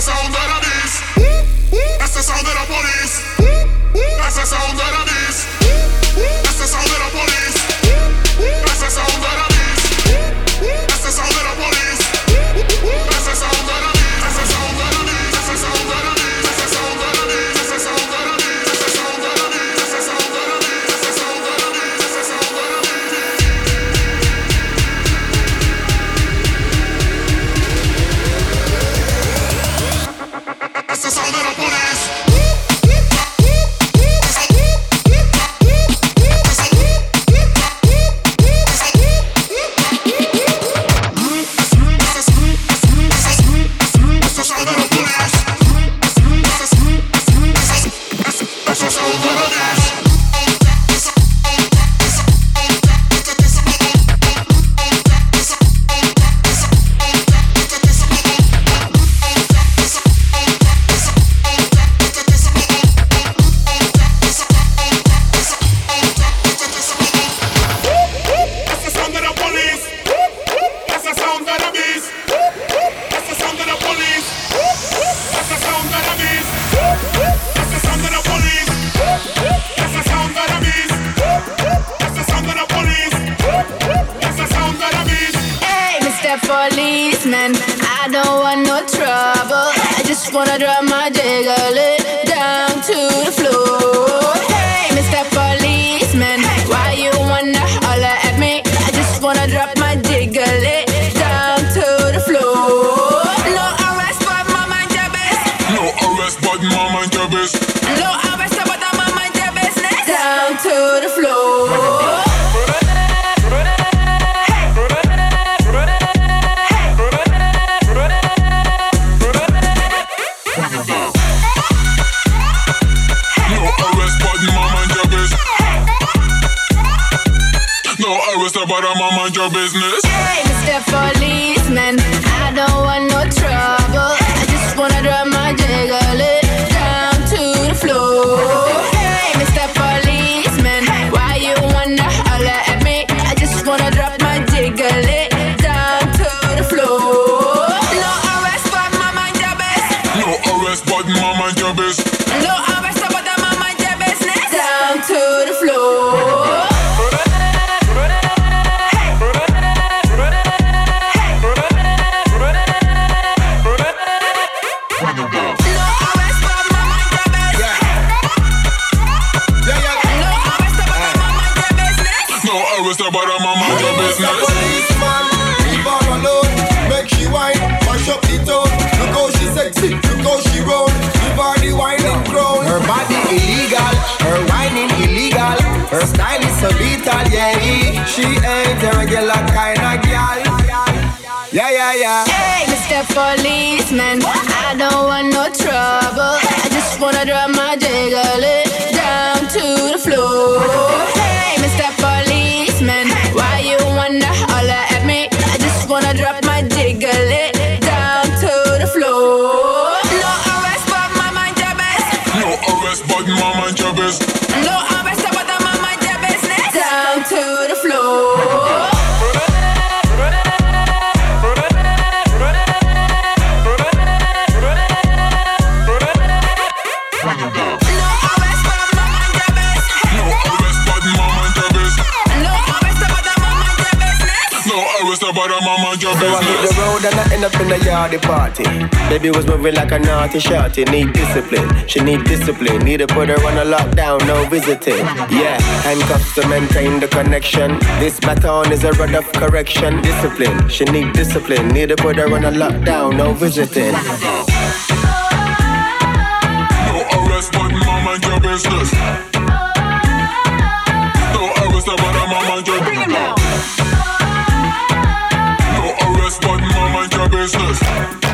That's all. Mr. Policeman, I don't want no trouble. I just wanna drop my jiggle down to the floor. But mind your business. Hey, Mr. Policeman, I don't want no trouble. I just wanna drop my jiggle it down to the floor. Hey, Mr. Policeman, why you wanna holler at me? I just wanna drop my jiggle it down to the floor. No arrest, but my mind your business. No arrest, but my mind your business. No arrest, business. No arrest, but my mind your Mr. business. Policeman, leave her alone. Make she whine, mash up the town. Look how she sexy, look how she roll. Give her the whining crown. Her body illegal, her whining illegal. Her style is so lethal, yeah. She ain't a regular kind of girl. Yeah, yeah, yeah. Hey, Mr. Policeman, I don't want no trouble. I just wanna drop my jiggle down to the floor. No arrest, but my mind your business. No arrest, but my mind your business. But my mind your So I hit the road and I end up in a yardy party. Baby was moving like a naughty shorty. Need discipline, she need discipline. Need to put her on a lockdown, no visiting. Yeah, handcuffs to maintain the connection. This baton is a rod of correction. Discipline, she need discipline. Need to put her on a lockdown, no visiting. business.